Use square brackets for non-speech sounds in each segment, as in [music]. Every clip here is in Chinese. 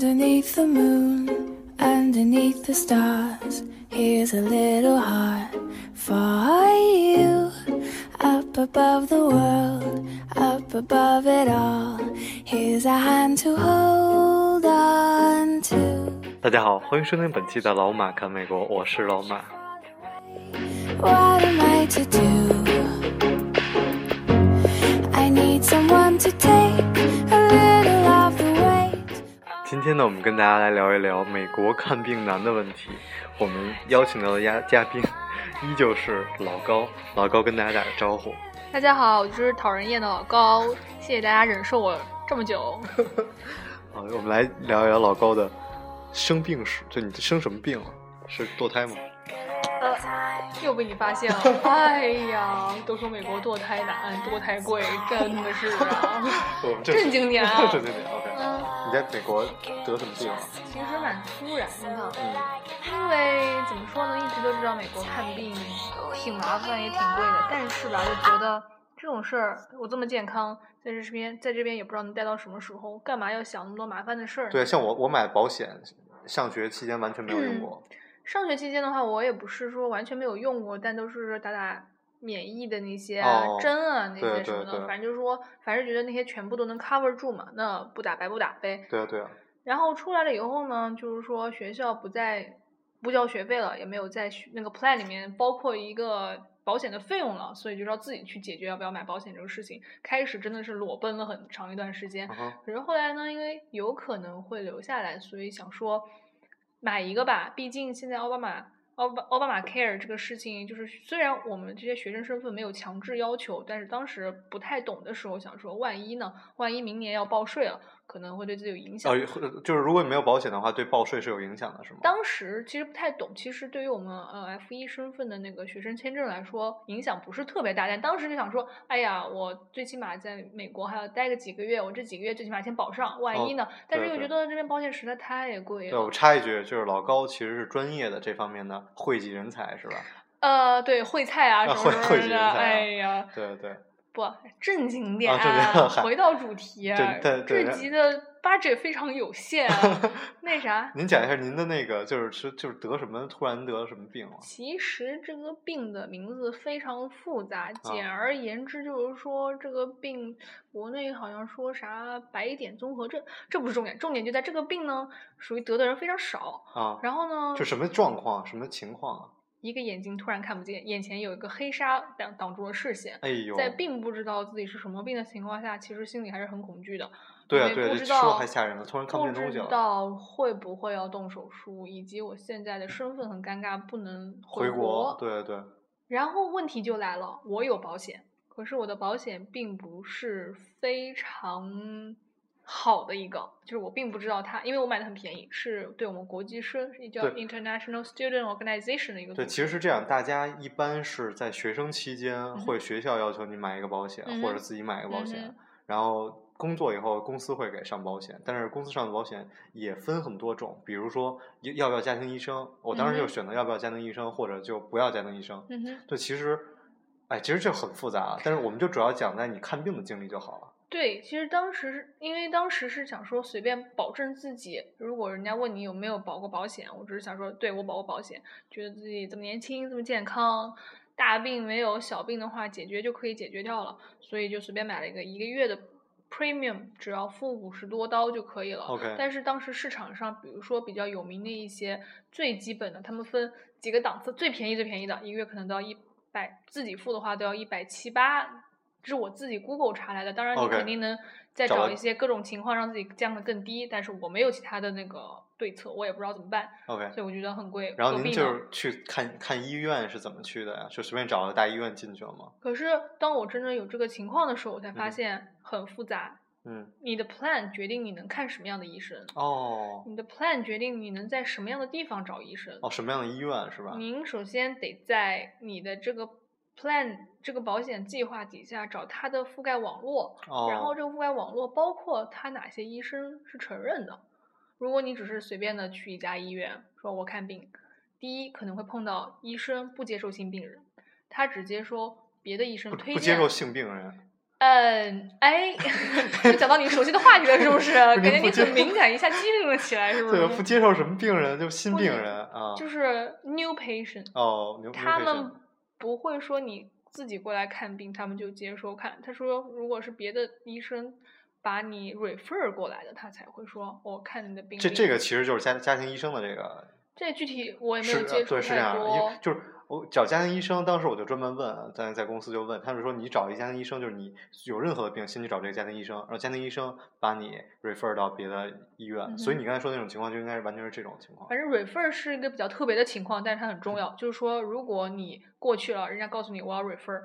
Underneath the moon, underneath the stars, here's a little heart for you. Up above the world, up above it all, here's a hand to hold on to. 大家好，欢迎收听本期的老马看美国，我是老马。 What am I to do? I need someone to take 今天呢，我们跟大家来聊一聊美国看病难的问题。我们邀请到的嘉嘉宾依旧是老高，老高跟大家打个招呼。大家好，我就是讨人厌的老高，谢谢大家忍受我这么久。[laughs] 好，我们来聊一聊老高的生病史。就你生什么病了？是堕胎吗？呃，又被你发现了。[laughs] 哎呀，都说美国堕胎难，堕胎贵，真的是啊。[laughs] 我们这正经点啊正经点。OK。嗯，你在美国得什么病啊？其实蛮突然的，嗯，因为怎么说呢，一直都知道美国看病挺麻烦也挺贵的，但是吧，就觉得这种事儿，我这么健康，在这边在这边也不知道能待到什么时候，干嘛要想那么多麻烦的事儿？对，像我我买保险，上学期间完全没有用过。上学期间的话，我也不是说完全没有用过，但都是打打免疫的那些哦针啊，那些什么的，反正就是说，反正觉得那些全部都能 cover 住嘛，那不打白不打呗。对啊对啊。然后出来了以后呢，就是说学校不再不交学费了，也没有在学那个 plan 里面包括一个保险的费用了，所以就要自己去解决要不要买保险这个事情。开始真的是裸奔了很长一段时间，嗯可是后来呢，因为有可能会留下来，所以想说买一个吧。毕竟现在奥巴马奥巴奥巴马 Care 这个事情，就是虽然我们这些学生身份没有强制要求，但是当时不太懂的时候，想说万一呢？万一明年要报税了，可能会对自己有影响。呃，就是如果你没有保险的话，对报税是有影响的，是吗？当时其实不太懂，其实对于我们呃 F 一身份的那个学生签证来说，影响不是特别大。但当时就想说，哎呀，我最起码在美国还要待个几个月，我这几个月最起码先保上，万一呢？但是又觉得这边保险实在太贵了对，我。插一句，就是老高其实是专业的这方面的汇集人才，是吧？呃，对，烩菜啊什么会什么的，哎呀，对对，不正经点，回到主题啊对对对这集的 budget 非常有限啊。[laughs] 那啥，您讲一下您的那个，就是是就是得什么，突然得什么病了？其实这个病的名字非常复啊杂，简而言之就是说这个病，国内好像说啥白点综合症，这不是重点，重点就在这个病呢，属于得的人非常少。啊，然后呢，就什么状况，什么情况啊？一个眼睛突然看不见，眼前有一个黑纱挡挡住了视线。哎呦，在并不知道自己是什么病的情况下，其实心里还是很恐惧的。对啊对啊，因为不知这说道还吓人了，突然看不见东西不知。道会不会要动手术，以及我现在的身份很尴尬，不能回国。对对，然后问题就来了，我有保险，可是我的保险并不是非常好的一个，就是我并不知道它，因为我买的很便宜，是对我们国际生叫 International Student Organization 的一个对，其实是这样，大家一般是在学生期间，哼会学校要求你买一个保险，嗯或者自己买一个保险，嗯然后工作以后公司会给上保险，但是公司上的保险也分很多种，比如说要要不要家庭医生，我当时就选择要不要家庭医生，或者就不要家庭医生。嗯哼，对，其实，哎，其实这很复杂，但是我们就主要讲在你看病的经历就好了。对，其实当时是因为当时是想说随便保证自己，如果人家问你有没有保过保险，我只是想说对我保过保险，觉得自己这么年轻这么健康，大病没有，小病的话解决就可以解决掉了，所以就随便买了一个一个月的 premium，只要付五十多刀就可以了。OK 但是当时市场上，比如说比较有名的一些最基本的，他们分几个档次，最便宜最便宜的一个月可能都要一百，自己付的话都要一百七八。这是我自己 Google 查来的，当然你肯定能再找一些各种情况让自己降得更低，但是我没有其他的那个对策，我也不知道怎么办，OK，所以我觉得很贵。然后您就是去看看医院是怎么去的呀？就随便找个大医院进去了吗？可是当我真正有这个情况的时候，我才发嗯现很复杂。嗯，你的 plan 决定你能看什么样的医生，哦你的 plan 决定你能在什么样的地方找医生。哦，什么样的医院是吧？您首先得在你的这个 plan 这个保险计划底下找它的覆盖网络，哦，然后这个覆盖网络包括它哪些医生是承认的。如果你只是随便的去一家医院说我看病，第一可能会碰到医生不接受新病人，他只接受别的医生推荐，不不接受性病人。嗯，哎，[laughs] 又讲到你熟悉的话题了，是不是？[laughs] 感觉你很敏感，一下激灵了起来，是不对，是？不接受什么病人，就新病人啊。就是 new patient，哦，牛他牛们不会说你自己过来看病，他们就接收看。他说，如果是别的医生把你 refer 过来的，他才会说我看你的病。这这个其实就是家家庭医生的这个这具体我也没有接触对是这样。就是我找家庭医生，当时我就专门问，在在公司就问他们说，你找一家庭医生，就是你有任何的病，先去找这个家庭医生，然后家庭医生把你 refer 到别的医院。嗯所以你刚才说那种情况，就应该是完全是这种情况。反正 refer 是一个比较特别的情况，但是它很重要。就是说，如果你过去了，人家告诉你我要 refer，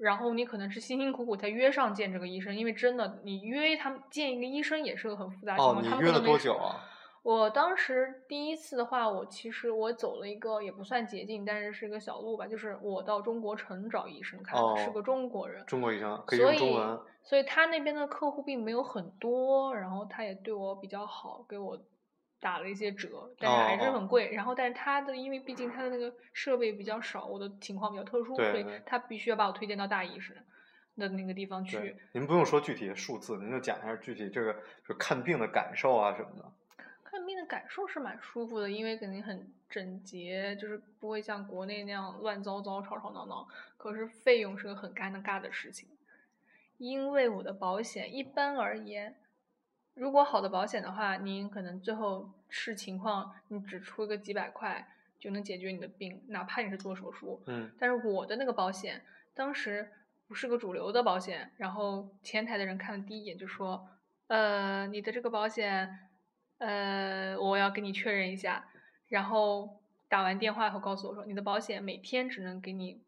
然后你可能是辛辛苦苦才约上见这个医生，因为真的你约他们见一个医生也是个很复杂的情哦，况。你约了多久啊？我当时第一次的话，我其实我走了一个也不算捷径，但是是一个小路吧，就是我到中国城找医生看的，是哦个中国人，中国医生可以用中文。所以他那边的客户并没有很多，然后他也对我比较好，给我打了一些折，但是还是哦很贵。然后，但是他的因为毕竟他的那个设备比较少，我的情况比较特殊，所以他必须要把我推荐到大医生的那个地方去。，您不用说具体的数字，您就讲一下具体这个就看病的感受啊什么的。看病的感受是蛮舒服的，因为肯定很整洁，就是不会像国内那样乱糟糟、吵吵闹闹。可是费用是个很尴尬的事情，因为我的保险一般而言，如果好的保险的话，您可能最后视情况，你只出个几百块就能解决你的病，哪怕你是做手术。嗯，但是我的那个保险当时不是个主流的保险，然后前台的人看了第一眼就说：“呃，你的这个保险，呃，我要跟你确认一下。”然后打完电话以后告诉我说：“你的保险每天只能给你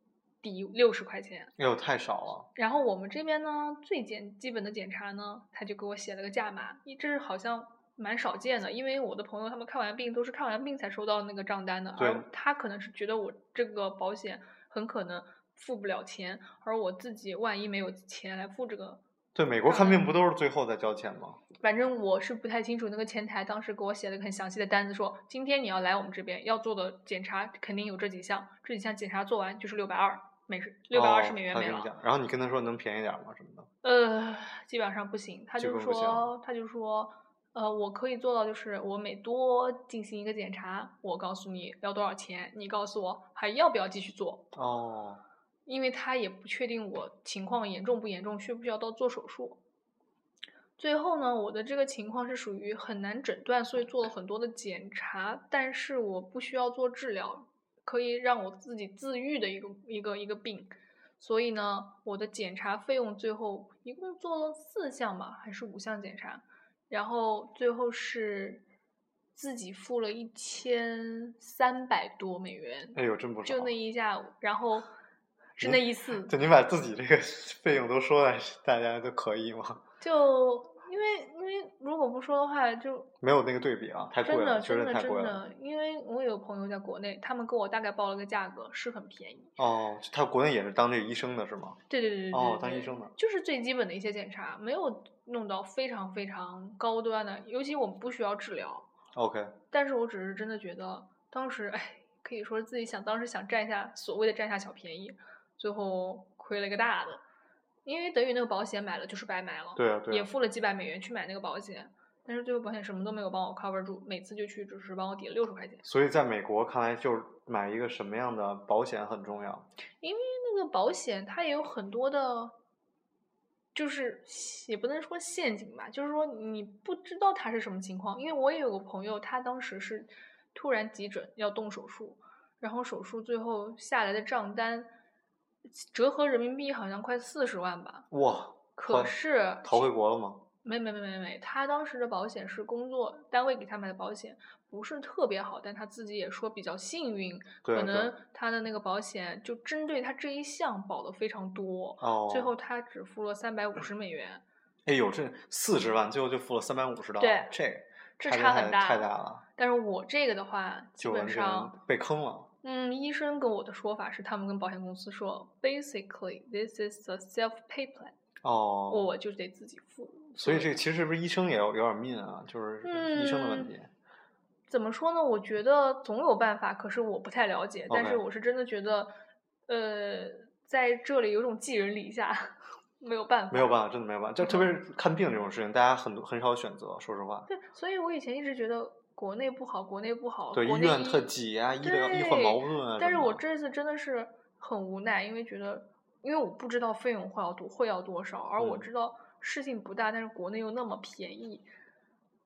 抵六十块钱。哎呦，太少了。”然后我们这边呢，最简基本的检查呢，他就给我写了个价码，一这是好像蛮少见的，因为我的朋友他们看完病都是看完病才收到那个账单的，对而他可能是觉得我这个保险很可能付不了钱，而我自己万一没有钱来付这个，对，美国看病不都是最后再交钱吗？反正我是不太清楚。那个前台当时给我写了个很详细的单子说，今天你要来我们这边要做的检查肯定有这几项，这几项检查做完就是六百二美是六百二十哦美元没了。然后你跟他说能便宜点吗？什么的？呃，基本上不行。他就说，他就说，呃，我可以做到，就是我每多进行一个检查，我告诉你要多少钱，你告诉我还要不要继续做，哦，因为他也不确定我情况严重不严重，需不需要到做手术。最后呢，我的这个情况是属于很难诊断，所以做了很多的检查，但是我不需要做治疗，可以让我自己自愈的一个一个一个病。所以呢，我的检查费用最后一共做了四项吧，还是五项检查，然后最后是自己付了一千三百多美元，哎呦，真不少。就那一下午，然后是那一次，就你把自己这个费用都说来，大家都可以吗？[laughs] 就因为因为如果不说的话，就没有那个对比啊，太贵了，确的真的实太贵了。真的，因为我有朋友在国内，他们跟我大概报了个价格，是很便宜。哦，他国内也是当这个医生的是吗？对对对对对哦当医生的就是最基本的一些检查，没有弄到非常非常高端的，尤其我们不需要治疗。OK，但是我只是真的觉得，当时哎，可以说自己想当时想占一下所谓的占下小便宜，最后亏了一个大的，因为等于那个保险买了就是白买了，对啊对啊也付了几百美元去买那个保险，但是最后保险什么都没有帮我 cover 住，每次就去只是帮我抵了六十块钱，所以在美国看来，就是买一个什么样的保险很重要。因为那个保险它也有很多的。就是也不能说陷阱吧，就是说你不知道他是什么情况。因为我也有个朋友，他当时是突然急诊要动手术，然后手术最后下来的账单折合人民币好像快四十万吧。哇，可是逃回国了吗？没没没没没，他当时的保险是工作单位给他买的保险，不是特别好，但他自己也说比较幸运，可能他的那个保险就针对他这一项保的非常多，哦，最后他只付了三百五十美元，哎呦，这四十万，最后就付了三百五十刀，对这这差很大太大了，但是我这个的话，基本上，被坑了。嗯，医生跟我的说法是，他们跟保险公司说，basically this is a self-pay plan，哦，我就得自己付。所以这个其实是不是医生也有有点命啊？就是医生的问嗯题。怎么说呢？我觉得总有办法，可是我不太了解。但是我是真的觉得，呃，在这里有种寄人篱下，没有办法，没有办法，真的没有办法。就特别是看病这种事情，大家很多很少选择，说实话。对，所以我以前一直觉得国内不好，国内不好，对，医院特挤啊，医疗医患矛盾啊。但是我这次真的是很无奈，因为觉得，因为我不知道费用会要多会要多少，而我嗯知道事情不大，但是国内又那么便宜，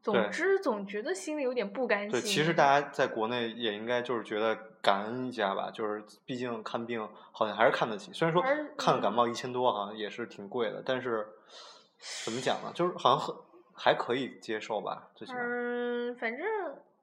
总之总觉得心里有点不甘心。对，其实大家在国内也应该就是觉得感恩一下吧，就是毕竟看病好像还是看得起，虽然说看感嗯冒一千多好像也是挺贵的，但是怎么讲呢？就是好像很还可以接受吧，最起码。嗯，反正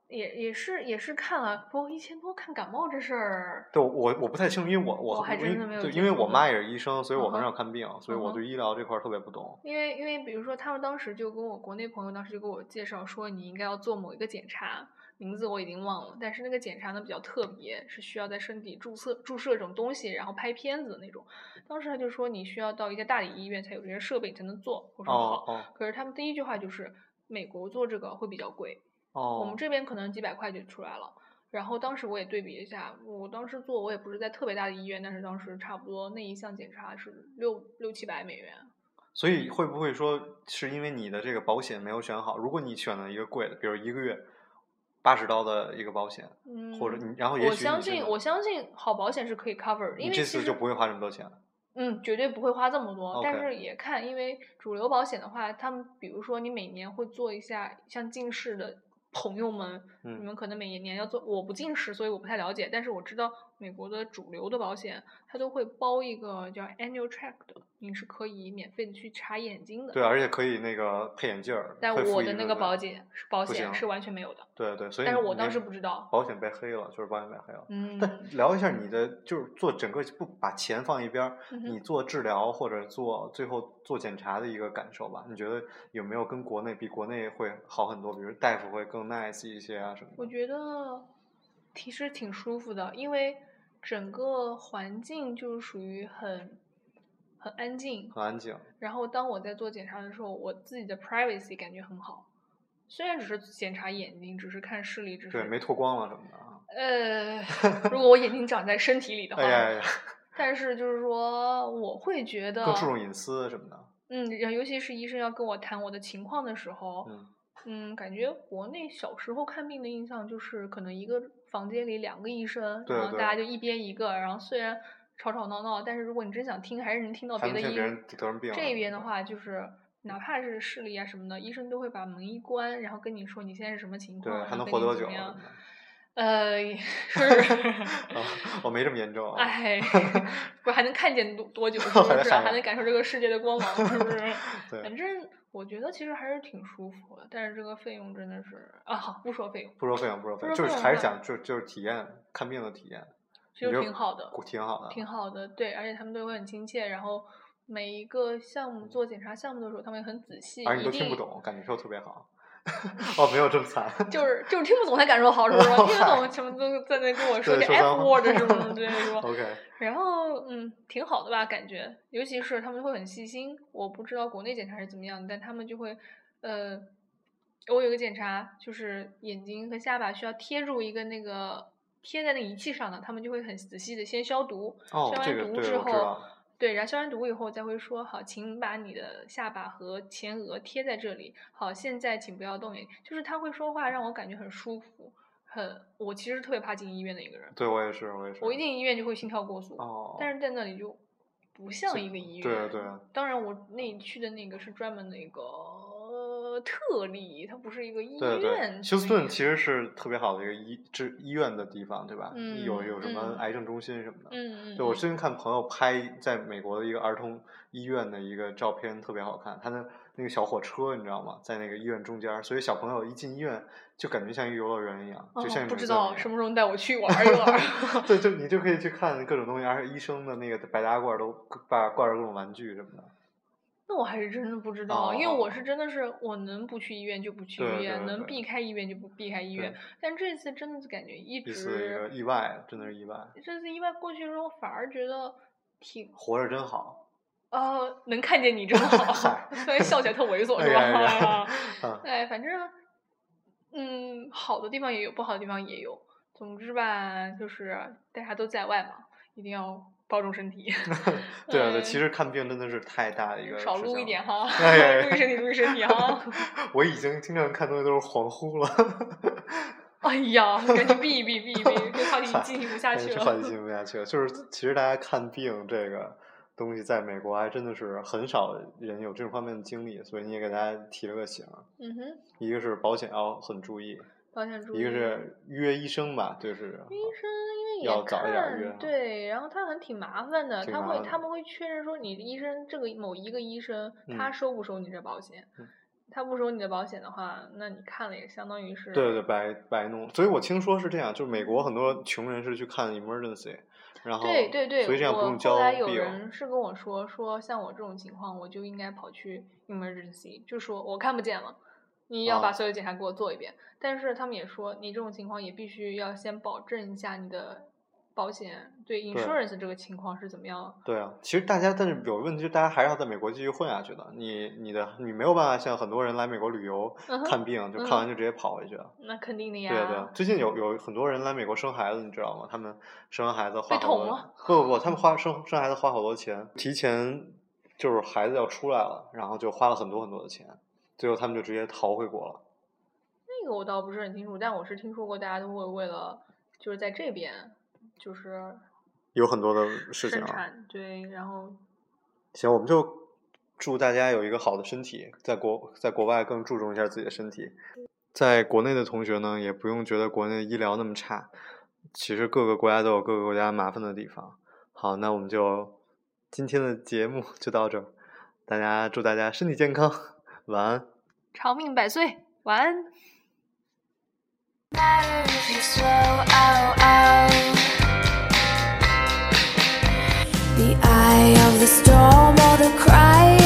也也是也是看了，不过一千多看感冒这事儿，对我我不太清楚，因为我我我还因真的没有对，因为我妈也是医生，所以我很少看病，所以我对医疗这块儿特别不懂。因为因为比如说他们当时就跟我国内朋友当时就给我介绍说你应该要做某一个检查，名字我已经忘了，但是那个检查呢比较特别，是需要在身体注射注射这种东西，然后拍片子的那种。当时他就说你需要到一家大的医院才有这些设备你才能做，我说好。可是他们第一句话就是美国做这个会比较贵，哦，我们这边可能几百块就出来了。然后当时我也对比一下，我当时做我也不是在特别大的医院，但是当时差不多那一项检查是六六七百美元。所以会不会说是因为你的这个保险没有选好？如果你选了一个贵的，比如一个月八十刀的一个保险，嗯，或者你然后也我相信，我相信好保险是可以 cover，的因为这次就不会花这么多钱了。嗯，绝对不会花这么多。但是也看，因为主流保险的话，他们比如说你每年会做一下像近视的朋友们，你嗯们可能每年要做。我不近视，所以我不太了解。但是我知道美国的主流的保险，它都会包一个叫 annual check 的，你是可以免费的去查眼睛的。对，而且可以那个配眼镜儿。但我的那个保险是保险是完全没有的，对对，所以但是我当时不知道。保险被黑了，就是保险被黑了。[laughs] 嗯，但聊一下你的，就是做整个不把钱放一边儿，嗯你做治疗或者做最后做检查的一个感受吧？你觉得有没有跟国内比国内会好很多？比如大夫会更 nice 一些啊什么的？我觉得其实挺舒服的，因为整个环境就是属于很很安静。很安静。然后当我在做检查的时候，我自己的 privacy 感觉很好。虽然只是检查眼睛，只是看视力，只是对，没脱光了什么的啊。呃，[laughs] 如果我眼睛长在身体里的话，哎呀呀，但是就是说我会觉得更注重隐私什么的。嗯，尤其是医生要跟我谈我的情况的时候，嗯，嗯，感觉国内小时候看病的印象就是可能一个房间里两个医生，对对然后大家就一边一个，然后虽然吵吵闹闹，但是如果你真想听，还是能听到别的医能听别人得什么病了。这边的话就是。哪怕是视力啊什么的，医生都会把门一关，然后跟你说你现在是什么情况，对，还能活多久？呃，我 [laughs] 没这么严重啊。哎，[laughs] 不是还能看见多多久，[laughs] 是不是？还能感受这个世界的光芒，是不是？对反正我觉得其实还是挺舒服的，但是这个费用真的是啊，好不说费用，不说费用，不说费用，就是还是想就就是体验看病的体验，其实挺好的，挺好的，挺好的，对，而且他们都会很亲切，然后每一个项目做检查项目的时候，他们也很仔细，而且你都听不懂，感觉受特别好。[laughs] 哦，没有这么惨。就是就是听不懂才感受好，是不是？[laughs] 听得懂什么都在那跟我说个对说 F 脏话 word 什么 [laughs] 之类的说。OK，然后嗯，挺好的吧，感觉，尤其是他们会很细心。我不知道国内检查是怎么样的，但他们就会，呃，我有个检查，就是眼睛和下巴需要贴住一个那个贴在那仪器上的，他们就会很仔细的先消毒，消，完毒之后道。，对，然后消完毒以后再会说好，请把你的下巴和前额贴在这里。好，现在请不要动眼，就是他会说话让我感觉很舒服，很。我其实特别怕进医院的一个人，对我也是，我也是。我一进医院就会心跳过速，哦，但是在那里就不像一个医院。对啊对啊当然，我那里去的那个是专门的一个呃特例，它不是一个医院。对，休斯顿其实是特别好的一个医治医院的地方，对吧？嗯有有什么嗯癌症中心什么的。嗯嗯，对，我嗯最近看朋友拍在美国的一个儿童医院的一个照片，特别好看。他的那个小火车，你知道吗？在那个医院中间，所以小朋友一进医院就感觉像一个游乐园一样，就像哦、一不知道什么时候带我去玩 [laughs] 一玩。[laughs] 对，就你就可以去看各种东西，而且医生的那个白大褂都挂挂着各种玩具什么的。那我还是真的不知道，因为哦我是真的是我能不去医院就不去医院，能避开医院就不避开医院。但这次真的是感觉一一次一个直，意外，真的是意外，这次意外过去之后，反而觉得挺活着真好。呃，能看见你真好嗨，[laughs] 虽然笑起来特猥琐 [laughs] 是吧？哎，[laughs] 反正嗯，好的地方也有，不好的地方也有。总之吧，就是大家都在外嘛，一定要保重身体。[laughs] [laughs] 对啊，对，嗯其实看病真的是太大的一个少撸一。[laughs] 点哈，哎注意身体，注意身体哈。我已经经常看东西都是恍惚了，哎呀，赶紧避一避，避一避，这话题进行不下去了。这话题进行不下去了。就是其实大家看病这个东西，在美国还真的是很少人有这种方面的经历，所以你也给大家提了个醒。嗯哼，一个是保险要很注意，保险注意。一个是约医生吧，就是医生也要早一点约看，对，然后他很挺麻烦的，他会他们会确认说你的医生这个某一个医生他嗯收不收你这保险嗯，他不收你的保险的话，那你看了也相当于是对对对，白白弄。所以我听说是这样，就是美国很多穷人是去看 emergency，然后对对对，所以这样不我用交后来有。人是跟我说，说像我这种情况，我就应该跑去 emergency，就说我看不见了，你要把啊所有检查给我做一遍。但是他们也说，你这种情况也必须要先保证一下你的保险对 insurance 这个情况是怎么样。对啊，其实大家但是有个问题，就大家还是要在美国继续混下去的。你你的你没有办法像很多人来美国旅游、嗯看病，就看完就直接跑回去了。那肯定的呀。对啊对啊，最近有有很多人来美国生孩子，你知道吗？他们生完孩子花被好多不不不，他们花生生孩子花好多钱，提前就是孩子要出来了，然后就花了很多很多的钱，最后他们就直接逃回国了。那个我倒不是很清楚，但我是听说过大家都会为了就是在这边就是有很多的事情啊。生产对，然后行，我们就祝大家有一个好的身体，在国在国外更注重一下自己的身体。在国内的同学呢，也不用觉得国内的医疗那么差，其实各个国家都有各个国家麻烦的地方。好，那我们就今天的节目就到这儿，大家祝大家身体健康，晚安。长命百岁，晚安。matter if you're slow, oh, oh. The eye of the storm or the cry